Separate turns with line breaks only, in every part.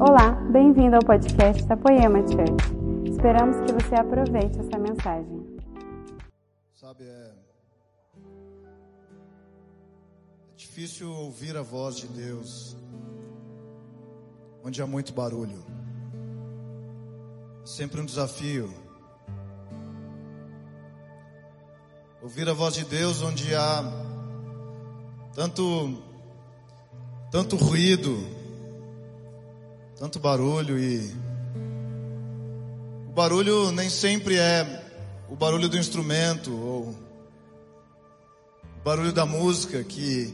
Olá, bem-vindo ao podcast da Poema Church. Esperamos que você aproveite essa mensagem.
Sabe, é, é difícil ouvir a voz de Deus onde há muito barulho. É sempre um desafio. Ouvir a voz de Deus onde há tanto tanto ruído, tanto barulho e o barulho nem sempre é o barulho do instrumento ou o barulho da música que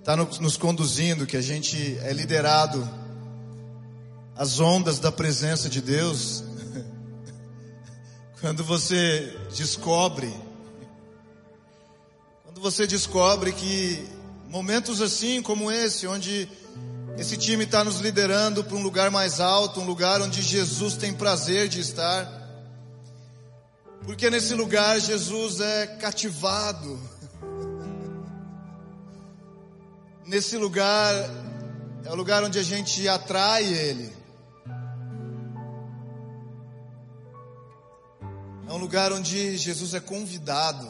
está nos conduzindo, que a gente é liderado às ondas da presença de Deus. Quando você descobre, quando você descobre que momentos assim como esse, onde esse time está nos liderando para um lugar mais alto, um lugar onde Jesus tem prazer de estar. Porque nesse lugar Jesus é cativado. Nesse lugar é o lugar onde a gente atrai Ele. É um lugar onde Jesus é convidado.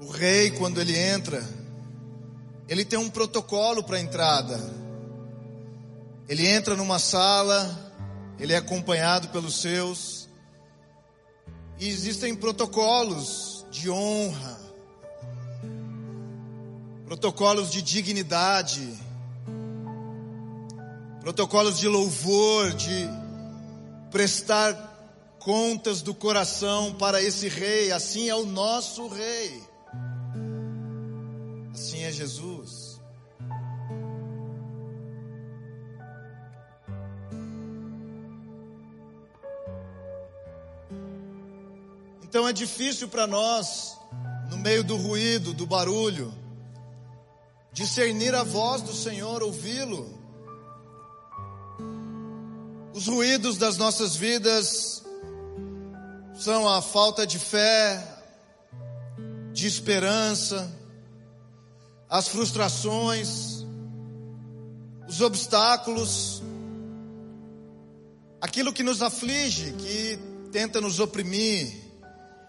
O rei, quando ele entra, ele tem um protocolo para entrada. Ele entra numa sala, ele é acompanhado pelos seus, e existem protocolos de honra, protocolos de dignidade, protocolos de louvor, de prestar contas do coração para esse rei, assim é o nosso rei. Jesus. Então é difícil para nós, no meio do ruído, do barulho, discernir a voz do Senhor, ouvi-lo. Os ruídos das nossas vidas são a falta de fé, de esperança, as frustrações, os obstáculos, aquilo que nos aflige, que tenta nos oprimir,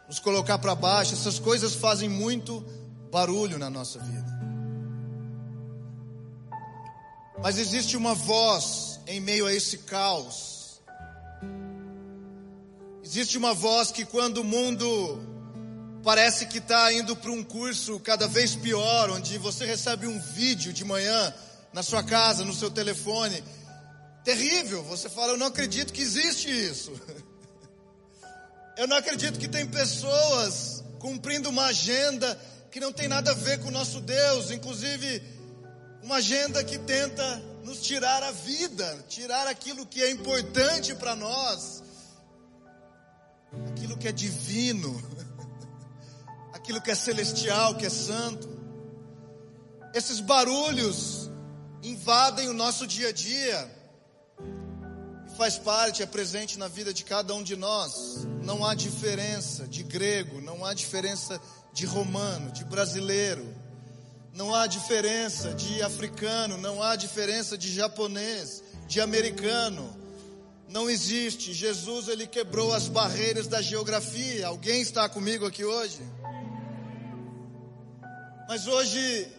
nos colocar para baixo, essas coisas fazem muito barulho na nossa vida. Mas existe uma voz em meio a esse caos. Existe uma voz que quando o mundo parece que está indo para um curso cada vez pior, onde você recebe um vídeo de manhã na sua casa, no seu telefone. Terrível, você fala, eu não acredito que existe isso. Eu não acredito que tem pessoas cumprindo uma agenda que não tem nada a ver com o nosso Deus, inclusive uma agenda que tenta nos tirar a vida, tirar aquilo que é importante para nós, aquilo que é divino aquilo que é celestial, que é santo. Esses barulhos invadem o nosso dia a dia e faz parte, é presente na vida de cada um de nós. Não há diferença de grego, não há diferença de romano, de brasileiro, não há diferença de africano, não há diferença de japonês, de americano. Não existe. Jesus ele quebrou as barreiras da geografia. Alguém está comigo aqui hoje? Mas hoje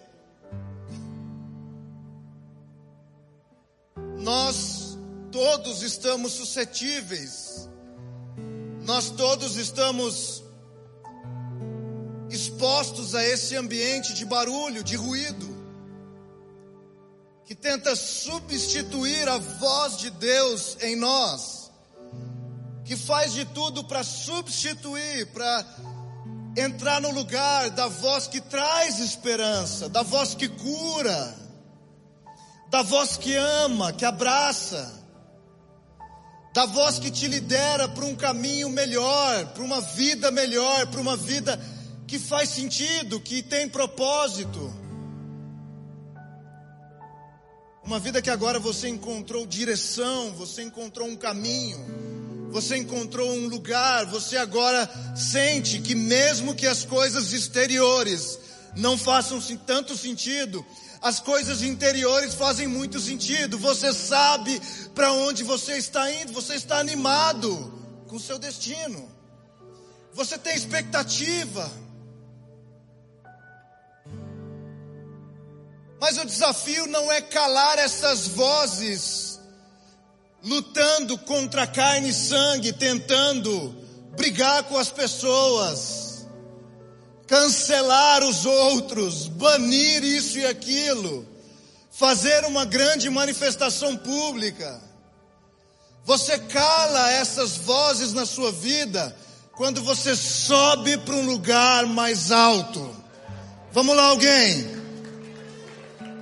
nós todos estamos suscetíveis, nós todos estamos expostos a esse ambiente de barulho, de ruído, que tenta substituir a voz de Deus em nós, que faz de tudo para substituir, para entrar no lugar da voz que traz esperança, da voz que cura, da voz que ama, que abraça, da voz que te lidera para um caminho melhor, para uma vida melhor, para uma vida que faz sentido, que tem propósito. Uma vida que agora você encontrou direção, você encontrou um caminho você encontrou um lugar, você agora sente que mesmo que as coisas exteriores não façam tanto sentido, as coisas interiores fazem muito sentido. Você sabe para onde você está indo, você está animado com seu destino. Você tem expectativa. Mas o desafio não é calar essas vozes lutando contra carne e sangue, tentando brigar com as pessoas, cancelar os outros, banir isso e aquilo, fazer uma grande manifestação pública. Você cala essas vozes na sua vida quando você sobe para um lugar mais alto. Vamos lá, alguém?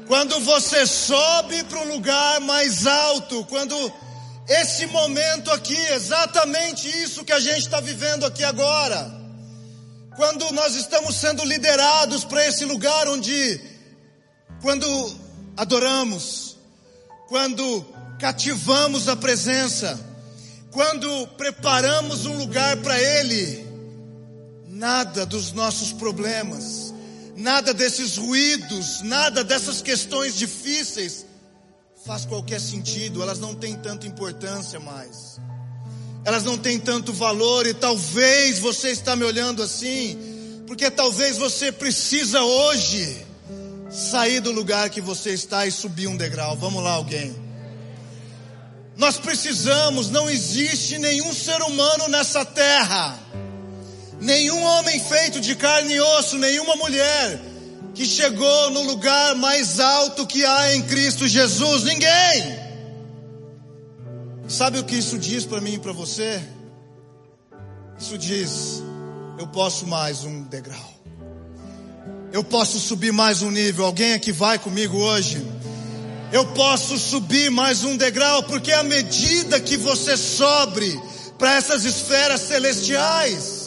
Quando você sobe para um lugar mais alto, quando esse momento aqui, exatamente isso que a gente está vivendo aqui agora, quando nós estamos sendo liderados para esse lugar onde, quando adoramos, quando cativamos a presença, quando preparamos um lugar para Ele, nada dos nossos problemas, nada desses ruídos, nada dessas questões difíceis faz qualquer sentido, elas não têm tanta importância mais. Elas não têm tanto valor e talvez você está me olhando assim, porque talvez você precisa hoje sair do lugar que você está e subir um degrau. Vamos lá, alguém. Nós precisamos, não existe nenhum ser humano nessa terra, nenhum homem feito de carne e osso, nenhuma mulher que chegou no lugar mais alto que há em Cristo Jesus. Ninguém. Sabe o que isso diz para mim e para você? Isso diz: eu posso mais um degrau. Eu posso subir mais um nível. Alguém aqui vai comigo hoje? Eu posso subir mais um degrau, porque à medida que você sobe para essas esferas celestiais,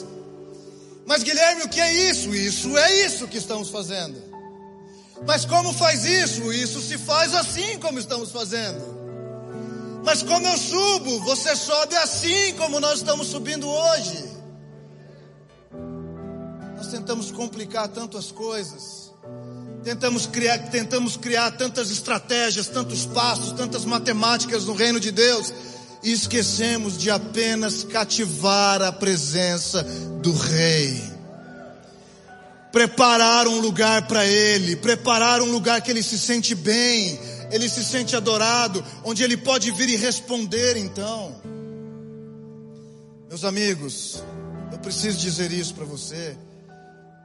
mas Guilherme, o que é isso? Isso é isso que estamos fazendo. Mas como faz isso? Isso se faz assim como estamos fazendo. Mas como eu subo? Você sobe assim como nós estamos subindo hoje. Nós tentamos complicar tantas coisas. Tentamos criar, tentamos criar tantas estratégias, tantos passos, tantas matemáticas no reino de Deus e esquecemos de apenas cativar a presença do Rei. Preparar um lugar para Ele, preparar um lugar que Ele se sente bem, Ele se sente adorado, onde Ele pode vir e responder então. Meus amigos, eu preciso dizer isso para você,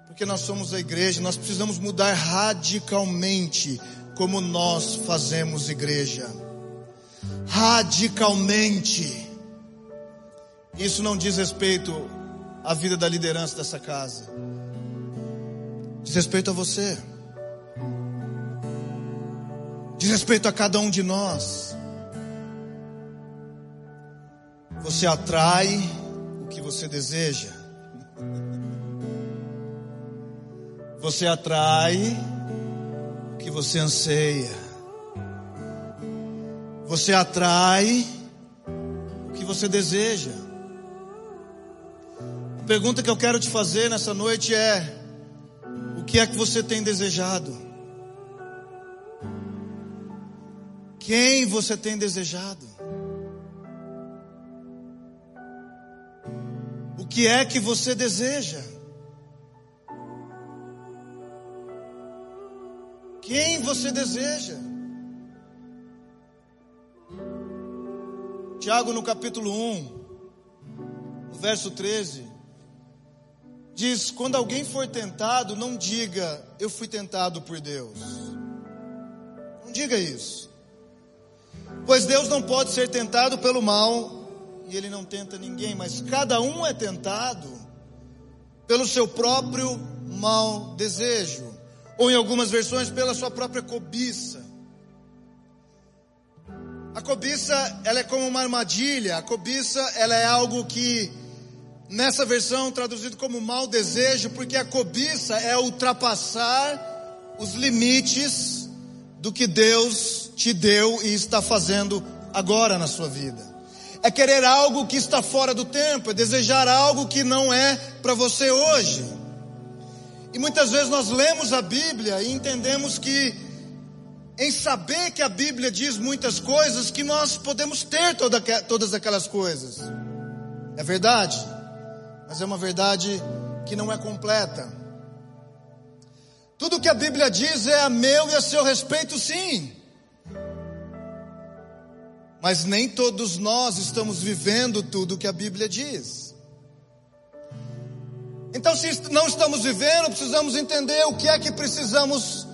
porque nós somos a igreja, nós precisamos mudar radicalmente como nós fazemos igreja radicalmente. Isso não diz respeito à vida da liderança dessa casa, diz respeito a você, diz respeito a cada um de nós. Você atrai o que você deseja. Você atrai o que você anseia. Você atrai o que você deseja. A pergunta que eu quero te fazer nessa noite é: o que é que você tem desejado? Quem você tem desejado? O que é que você deseja? Quem você deseja? Tiago, no capítulo 1, no verso 13, diz: Quando alguém for tentado, não diga, eu fui tentado por Deus. Não diga isso. Pois Deus não pode ser tentado pelo mal, e Ele não tenta ninguém, mas cada um é tentado pelo seu próprio mau desejo, ou em algumas versões, pela sua própria cobiça. A cobiça, ela é como uma armadilha. A cobiça, ela é algo que nessa versão traduzido como mau desejo, porque a cobiça é ultrapassar os limites do que Deus te deu e está fazendo agora na sua vida. É querer algo que está fora do tempo, é desejar algo que não é para você hoje. E muitas vezes nós lemos a Bíblia e entendemos que, em saber que a Bíblia diz muitas coisas, que nós podemos ter toda, todas aquelas coisas. É verdade, mas é uma verdade que não é completa. Tudo que a Bíblia diz é a meu e a seu respeito, sim. Mas nem todos nós estamos vivendo tudo que a Bíblia diz. Então, se não estamos vivendo, precisamos entender o que é que precisamos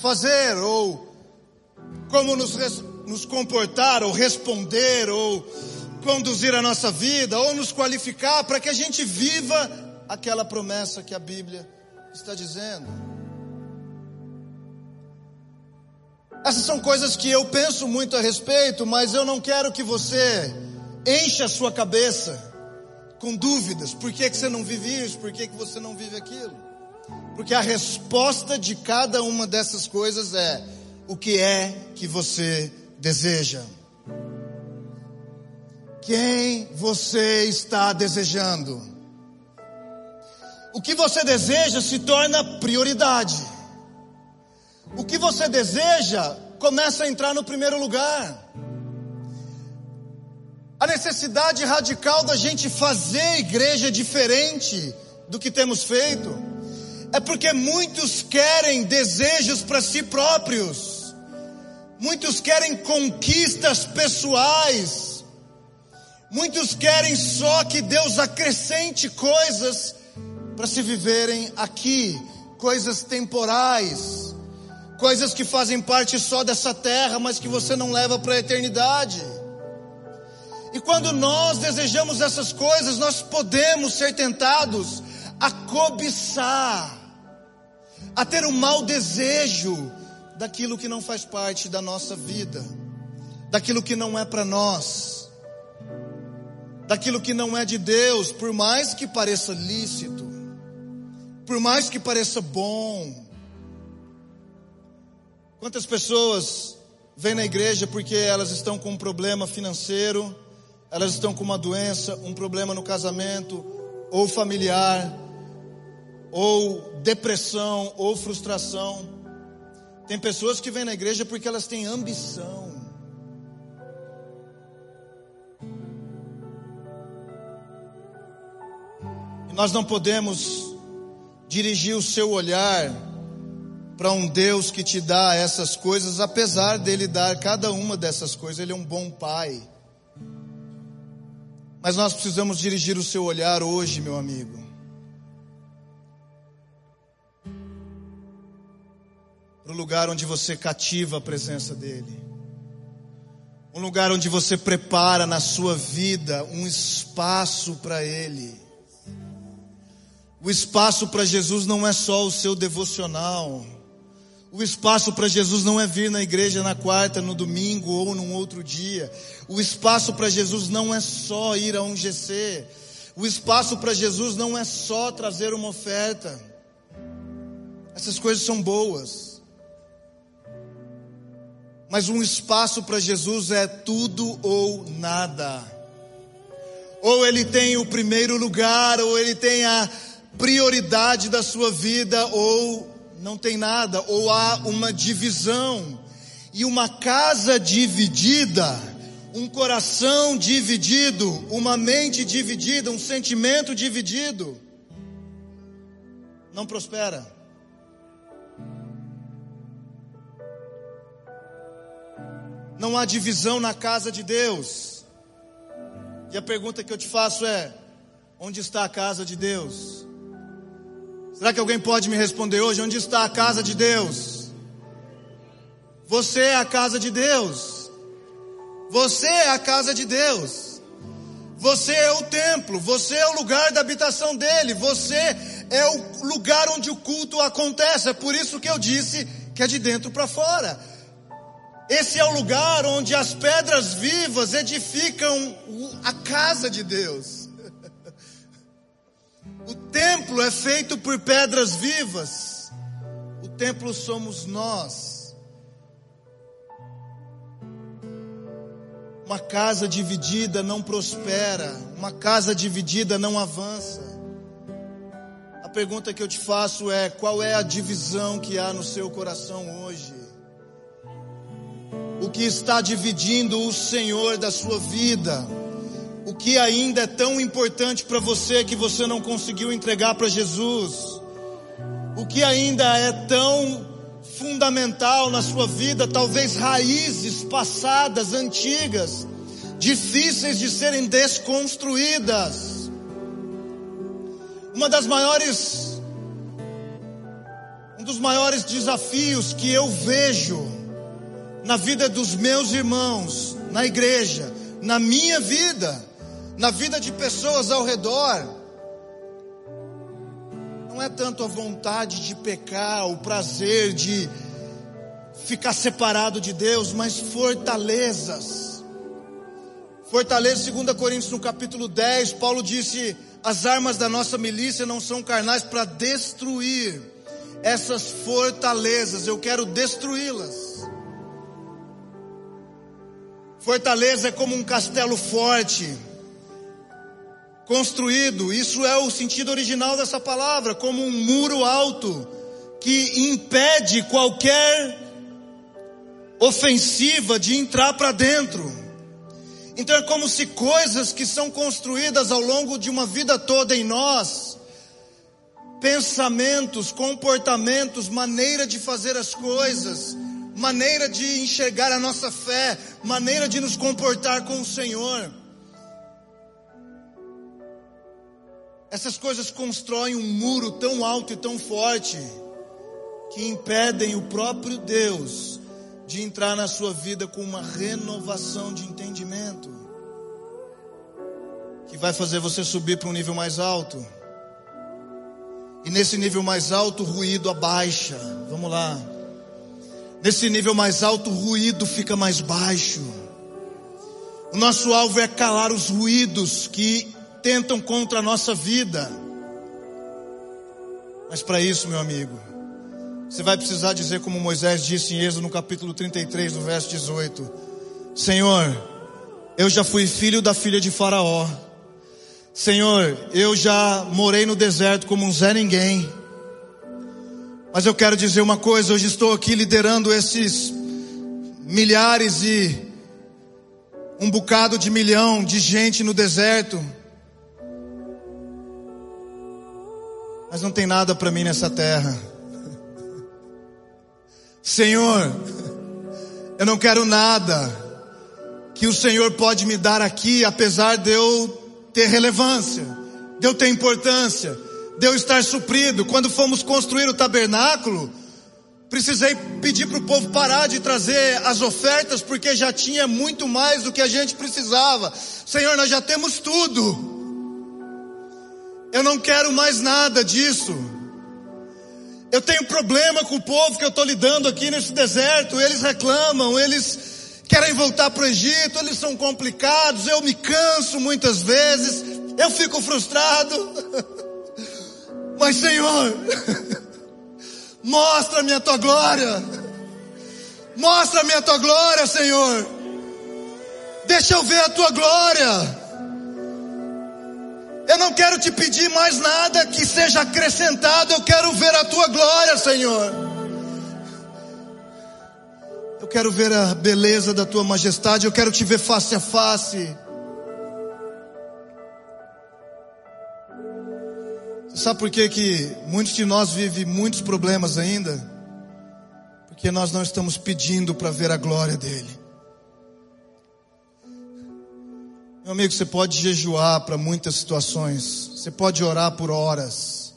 fazer, ou como nos, nos comportar, ou responder, ou conduzir a nossa vida, ou nos qualificar para que a gente viva aquela promessa que a Bíblia está dizendo. Essas são coisas que eu penso muito a respeito, mas eu não quero que você encha a sua cabeça com dúvidas. Por que, que você não vive isso? Por que, que você não vive aquilo? Porque a resposta de cada uma dessas coisas é: o que é que você deseja? Quem você está desejando? O que você deseja se torna prioridade. O que você deseja começa a entrar no primeiro lugar. A necessidade radical da gente fazer igreja diferente do que temos feito é porque muitos querem desejos para si próprios, muitos querem conquistas pessoais, muitos querem só que Deus acrescente coisas para se viverem aqui, coisas temporais. Coisas que fazem parte só dessa terra, mas que você não leva para a eternidade. E quando nós desejamos essas coisas, nós podemos ser tentados a cobiçar, a ter um mau desejo daquilo que não faz parte da nossa vida, daquilo que não é para nós, daquilo que não é de Deus, por mais que pareça lícito, por mais que pareça bom, Quantas pessoas vêm na igreja porque elas estão com um problema financeiro, elas estão com uma doença, um problema no casamento, ou familiar, ou depressão, ou frustração. Tem pessoas que vêm na igreja porque elas têm ambição. E nós não podemos dirigir o seu olhar para um Deus que te dá essas coisas, apesar dele dar cada uma dessas coisas, ele é um bom pai. Mas nós precisamos dirigir o seu olhar hoje, meu amigo. O lugar onde você cativa a presença dele. Um lugar onde você prepara na sua vida um espaço para ele. O espaço para Jesus não é só o seu devocional. O espaço para Jesus não é vir na igreja na quarta, no domingo ou num outro dia. O espaço para Jesus não é só ir a um GC. O espaço para Jesus não é só trazer uma oferta. Essas coisas são boas. Mas um espaço para Jesus é tudo ou nada. Ou ele tem o primeiro lugar, ou ele tem a prioridade da sua vida, ou não tem nada, ou há uma divisão. E uma casa dividida, um coração dividido, uma mente dividida, um sentimento dividido, não prospera. Não há divisão na casa de Deus. E a pergunta que eu te faço é: onde está a casa de Deus? Será que alguém pode me responder hoje? Onde está a casa de Deus? Você é a casa de Deus. Você é a casa de Deus. Você é o templo. Você é o lugar da habitação dele. Você é o lugar onde o culto acontece. É por isso que eu disse que é de dentro para fora. Esse é o lugar onde as pedras vivas edificam a casa de Deus. O templo é feito por pedras vivas. O templo somos nós. Uma casa dividida não prospera, uma casa dividida não avança. pergunta que eu te faço é: qual é a divisão que há no seu coração hoje? Que está dividindo o Senhor da sua vida? O que ainda é tão importante para você que você não conseguiu entregar para Jesus? O que ainda é tão fundamental na sua vida, talvez raízes passadas, antigas, difíceis de serem desconstruídas? Uma das maiores, um dos maiores desafios que eu vejo na vida dos meus irmãos, na igreja, na minha vida, na vida de pessoas ao redor, não é tanto a vontade de pecar, o prazer de ficar separado de Deus, mas fortalezas. Fortaleza, 2 Coríntios no capítulo 10, Paulo disse: as armas da nossa milícia não são carnais para destruir essas fortalezas, eu quero destruí-las. Fortaleza é como um castelo forte, construído, isso é o sentido original dessa palavra, como um muro alto que impede qualquer ofensiva de entrar para dentro. Então é como se coisas que são construídas ao longo de uma vida toda em nós, pensamentos, comportamentos, maneira de fazer as coisas, maneira de enxergar a nossa fé, maneira de nos comportar com o Senhor. Essas coisas constroem um muro tão alto e tão forte que impedem o próprio Deus de entrar na sua vida com uma renovação de entendimento, que vai fazer você subir para um nível mais alto. E nesse nível mais alto, o ruído abaixa. Vamos lá. Nesse nível mais alto, o ruído fica mais baixo. O nosso alvo é calar os ruídos que tentam contra a nossa vida. Mas para isso, meu amigo, você vai precisar dizer como Moisés disse em Êxodo no capítulo 33, no verso 18: Senhor, eu já fui filho da filha de Faraó. Senhor, eu já morei no deserto como um Zé Ninguém. Mas eu quero dizer uma coisa, hoje estou aqui liderando esses milhares e um bocado de milhão de gente no deserto. Mas não tem nada para mim nessa terra. Senhor, eu não quero nada que o Senhor pode me dar aqui, apesar de eu ter relevância, de eu ter importância, de eu estar suprido. Quando fomos construir o tabernáculo, precisei pedir para o povo parar de trazer as ofertas, porque já tinha muito mais do que a gente precisava. Senhor, nós já temos tudo. Eu não quero mais nada disso. Eu tenho problema com o povo que eu estou lidando aqui nesse deserto. Eles reclamam, eles querem voltar para o Egito, eles são complicados. Eu me canso muitas vezes, eu fico frustrado. Mas, Senhor, mostra-me a tua glória. Mostra-me a tua glória, Senhor. Deixa eu ver a tua glória. Eu não quero te pedir mais nada que seja acrescentado, eu quero ver a tua glória, Senhor. Eu quero ver a beleza da tua majestade, eu quero te ver face a face. Sabe por que, que muitos de nós vivem muitos problemas ainda? Porque nós não estamos pedindo para ver a glória dEle. Meu amigo, você pode jejuar para muitas situações. Você pode orar por horas.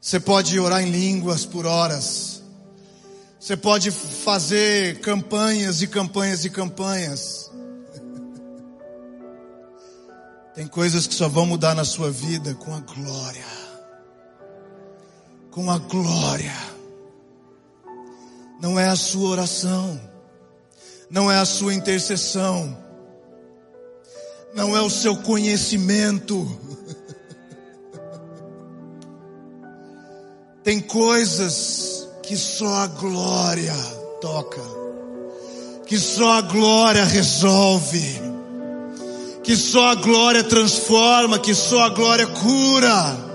Você pode orar em línguas por horas. Você pode fazer campanhas e campanhas e campanhas. Tem coisas que só vão mudar na sua vida com a glória. Com a glória. Não é a sua oração. Não é a sua intercessão não é o seu conhecimento. Tem coisas que só a glória toca, que só a glória resolve, que só a glória transforma, que só a glória cura,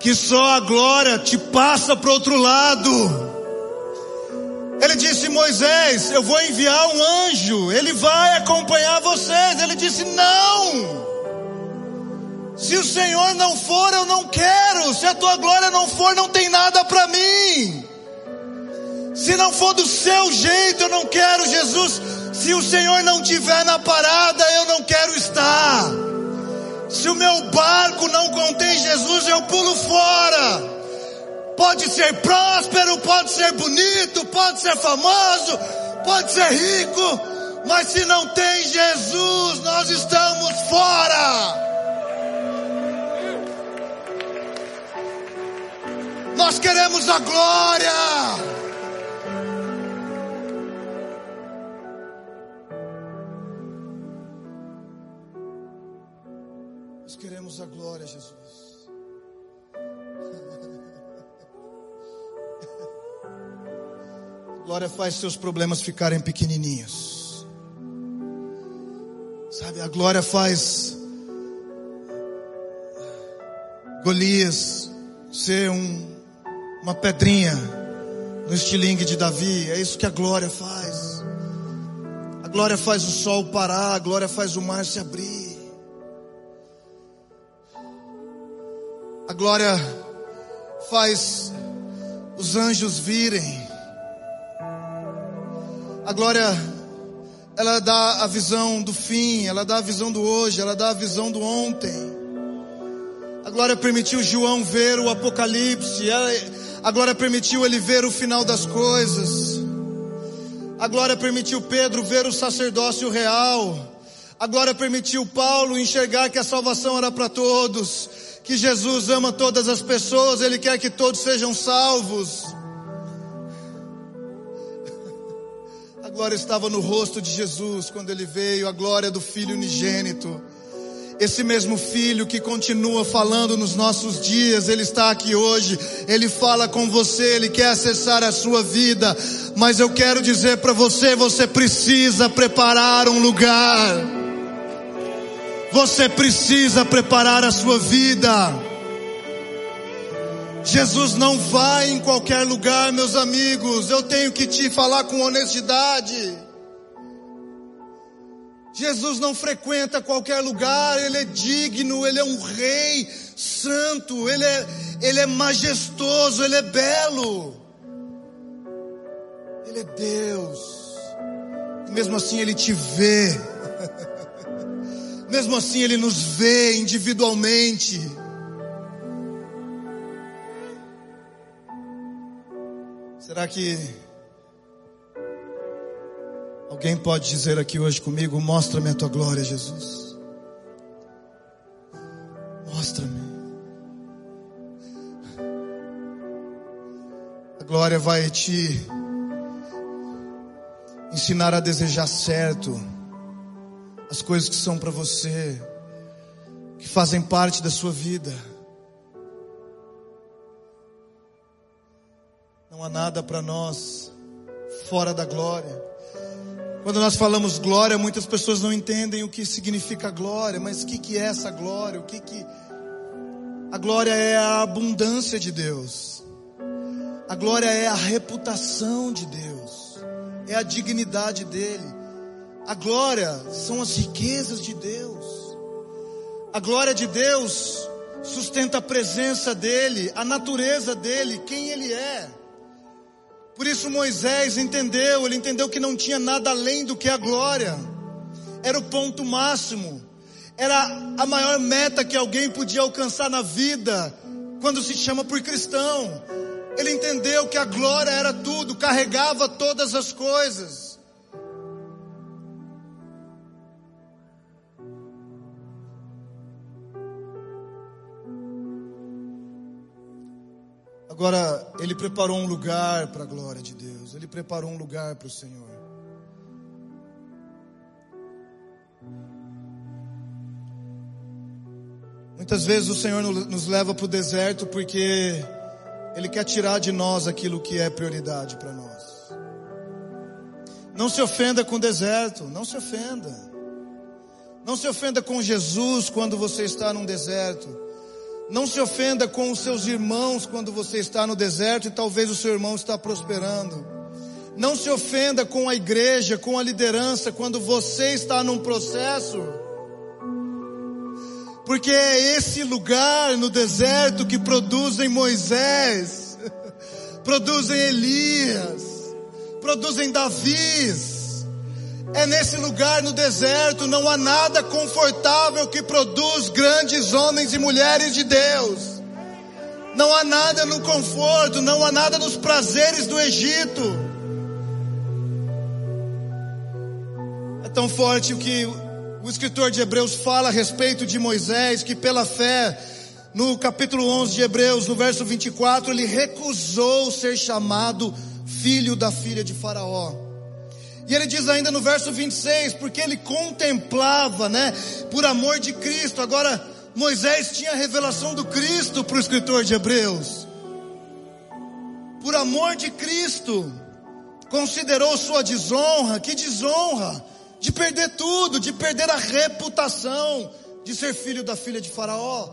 que só a glória te passa para outro lado. Ele disse: Moisés, eu vou enviar um anjo, ele vai acompanhar vocês. Ele disse: Não. Se o Senhor não for, eu não quero. Se a tua glória não for, não tem nada para mim. Se não for do seu jeito, eu não quero, Jesus. Se o Senhor não tiver na parada, eu não quero estar. Se o meu barco não contém Jesus, eu pulo fora. Pode ser próspero, pode ser bonito, pode ser famoso, pode ser rico, mas se não tem Jesus, nós estamos fora. Nós queremos a glória. Queremos a glória, Jesus. Glória faz seus problemas ficarem pequenininhos. Sabe, a glória faz Golias ser um uma pedrinha no estilingue de Davi. É isso que a glória faz. A glória faz o sol parar, a glória faz o mar se abrir. Glória faz os anjos virem. A glória, ela dá a visão do fim, ela dá a visão do hoje, ela dá a visão do ontem. A glória permitiu João ver o Apocalipse. Ela, a glória permitiu ele ver o final das coisas. A glória permitiu Pedro ver o sacerdócio real. A glória permitiu Paulo enxergar que a salvação era para todos, que Jesus ama todas as pessoas, ele quer que todos sejam salvos. A glória estava no rosto de Jesus quando ele veio, a glória do Filho unigênito. Esse mesmo filho que continua falando nos nossos dias, ele está aqui hoje, ele fala com você, ele quer acessar a sua vida, mas eu quero dizer para você, você precisa preparar um lugar. Você precisa preparar a sua vida. Jesus não vai em qualquer lugar, meus amigos. Eu tenho que te falar com honestidade. Jesus não frequenta qualquer lugar, ele é digno, ele é um rei santo, ele é, ele é majestoso, ele é belo. Ele é Deus. E mesmo assim ele te vê. Mesmo assim ele nos vê individualmente. Será que Alguém pode dizer aqui hoje comigo: Mostra-me a tua glória, Jesus. Mostra-me. A glória vai te ensinar a desejar certo as coisas que são para você, que fazem parte da sua vida. Não há nada para nós fora da glória. Quando nós falamos glória, muitas pessoas não entendem o que significa glória, mas o que, que é essa glória? O que que a glória é a abundância de Deus. A glória é a reputação de Deus. É a dignidade dele. A glória são as riquezas de Deus. A glória de Deus sustenta a presença dele, a natureza dele, quem ele é. Por isso Moisés entendeu, ele entendeu que não tinha nada além do que a glória. Era o ponto máximo. Era a maior meta que alguém podia alcançar na vida quando se chama por cristão. Ele entendeu que a glória era tudo, carregava todas as coisas. Agora, Ele preparou um lugar para a glória de Deus, Ele preparou um lugar para o Senhor. Muitas vezes o Senhor nos leva para o deserto porque Ele quer tirar de nós aquilo que é prioridade para nós. Não se ofenda com o deserto, não se ofenda. Não se ofenda com Jesus quando você está num deserto. Não se ofenda com os seus irmãos quando você está no deserto e talvez o seu irmão está prosperando. Não se ofenda com a igreja, com a liderança quando você está num processo. Porque é esse lugar no deserto que produzem Moisés, produzem Elias, produzem Davis, é nesse lugar no deserto, não há nada confortável que produz grandes homens e mulheres de Deus. Não há nada no conforto, não há nada nos prazeres do Egito. É tão forte o que o escritor de Hebreus fala a respeito de Moisés, que pela fé, no capítulo 11 de Hebreus, no verso 24, ele recusou ser chamado filho da filha de Faraó. E ele diz ainda no verso 26, porque ele contemplava, né, por amor de Cristo. Agora, Moisés tinha a revelação do Cristo para o escritor de Hebreus. Por amor de Cristo, considerou sua desonra, que desonra, de perder tudo, de perder a reputação de ser filho da filha de Faraó,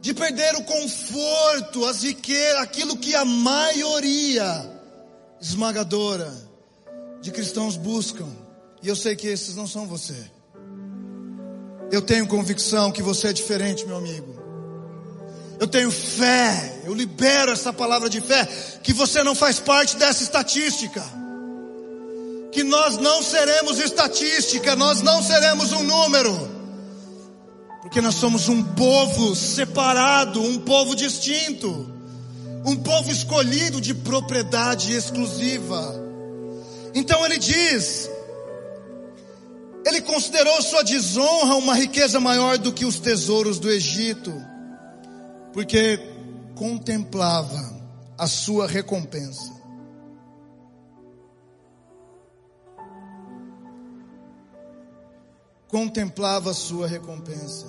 de perder o conforto, as riquezas, aquilo que a maioria esmagadora de cristãos buscam, e eu sei que esses não são você. Eu tenho convicção que você é diferente, meu amigo. Eu tenho fé, eu libero essa palavra de fé, que você não faz parte dessa estatística. Que nós não seremos estatística, nós não seremos um número. Porque nós somos um povo separado, um povo distinto, um povo escolhido de propriedade exclusiva. Então ele diz: ele considerou sua desonra uma riqueza maior do que os tesouros do Egito, porque contemplava a sua recompensa. Contemplava a sua recompensa.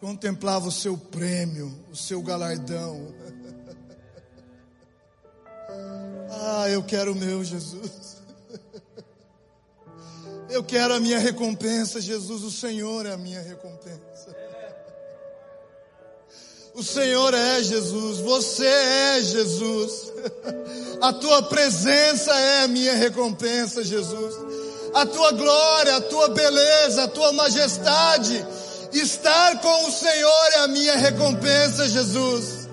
Contemplava o seu prêmio, o seu galardão. Ah, eu quero o meu, Jesus. Eu quero a minha recompensa, Jesus. O Senhor é a minha recompensa. O Senhor é Jesus, você é Jesus. A tua presença é a minha recompensa, Jesus. A tua glória, a tua beleza, a tua majestade. Estar com o Senhor é a minha recompensa, Jesus.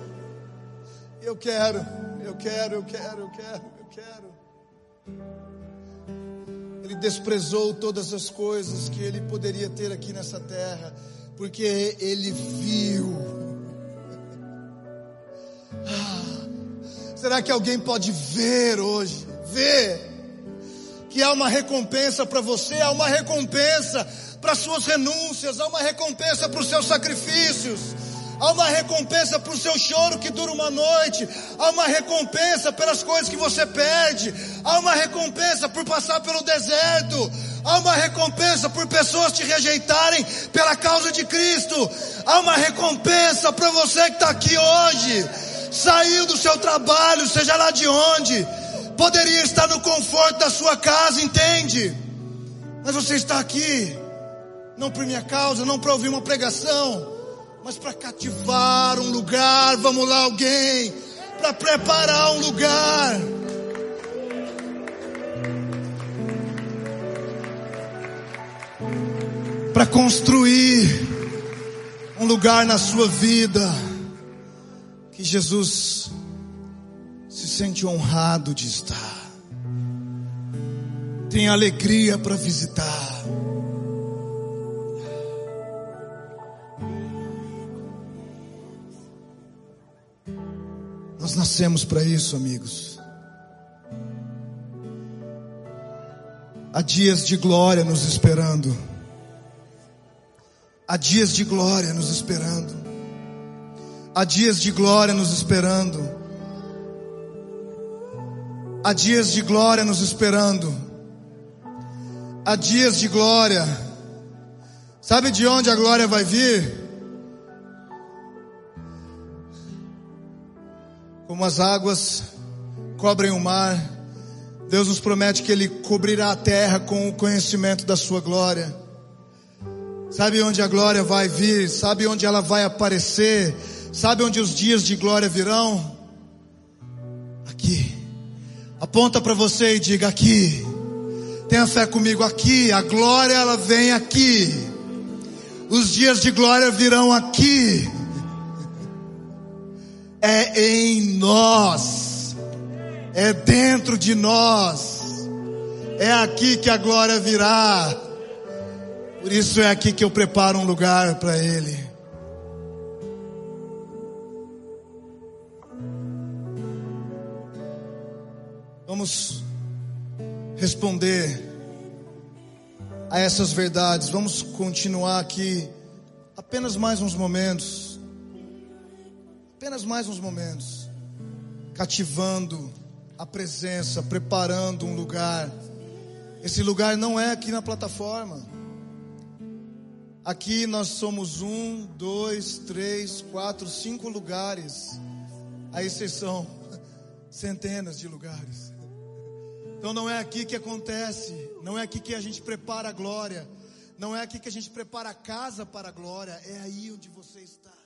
Eu quero quero, eu quero, eu quero, eu quero. Ele desprezou todas as coisas que ele poderia ter aqui nessa terra, porque ele viu. Ah, será que alguém pode ver hoje? Ver que há uma recompensa para você, há uma recompensa para suas renúncias, há uma recompensa para os seus sacrifícios Há uma recompensa por seu choro que dura uma noite. Há uma recompensa pelas coisas que você perde. Há uma recompensa por passar pelo deserto. Há uma recompensa por pessoas te rejeitarem pela causa de Cristo. Há uma recompensa para você que está aqui hoje. Saiu do seu trabalho, seja lá de onde. Poderia estar no conforto da sua casa, entende? Mas você está aqui, não por minha causa, não para ouvir uma pregação mas para cativar um lugar, vamos lá, alguém, para preparar um lugar. Para construir um lugar na sua vida que Jesus se sente honrado de estar, tem alegria para visitar. Nós nascemos para isso, amigos. Há dias de glória nos esperando. Há dias de glória nos esperando. Há dias de glória nos esperando. Há dias de glória nos esperando. Há dias de glória. Sabe de onde a glória vai vir? Como as águas cobrem o mar, Deus nos promete que Ele cobrirá a terra com o conhecimento da Sua glória. Sabe onde a glória vai vir? Sabe onde ela vai aparecer? Sabe onde os dias de glória virão? Aqui. Aponta para você e diga aqui. Tenha fé comigo aqui. A glória ela vem aqui. Os dias de glória virão aqui. É em nós. É dentro de nós. É aqui que a glória virá. Por isso é aqui que eu preparo um lugar para Ele. Vamos responder a essas verdades. Vamos continuar aqui apenas mais uns momentos. Apenas mais uns momentos. Cativando a presença, preparando um lugar. Esse lugar não é aqui na plataforma. Aqui nós somos um, dois, três, quatro, cinco lugares. Vocês são centenas de lugares. Então não é aqui que acontece, não é aqui que a gente prepara a glória, não é aqui que a gente prepara a casa para a glória, é aí onde você está.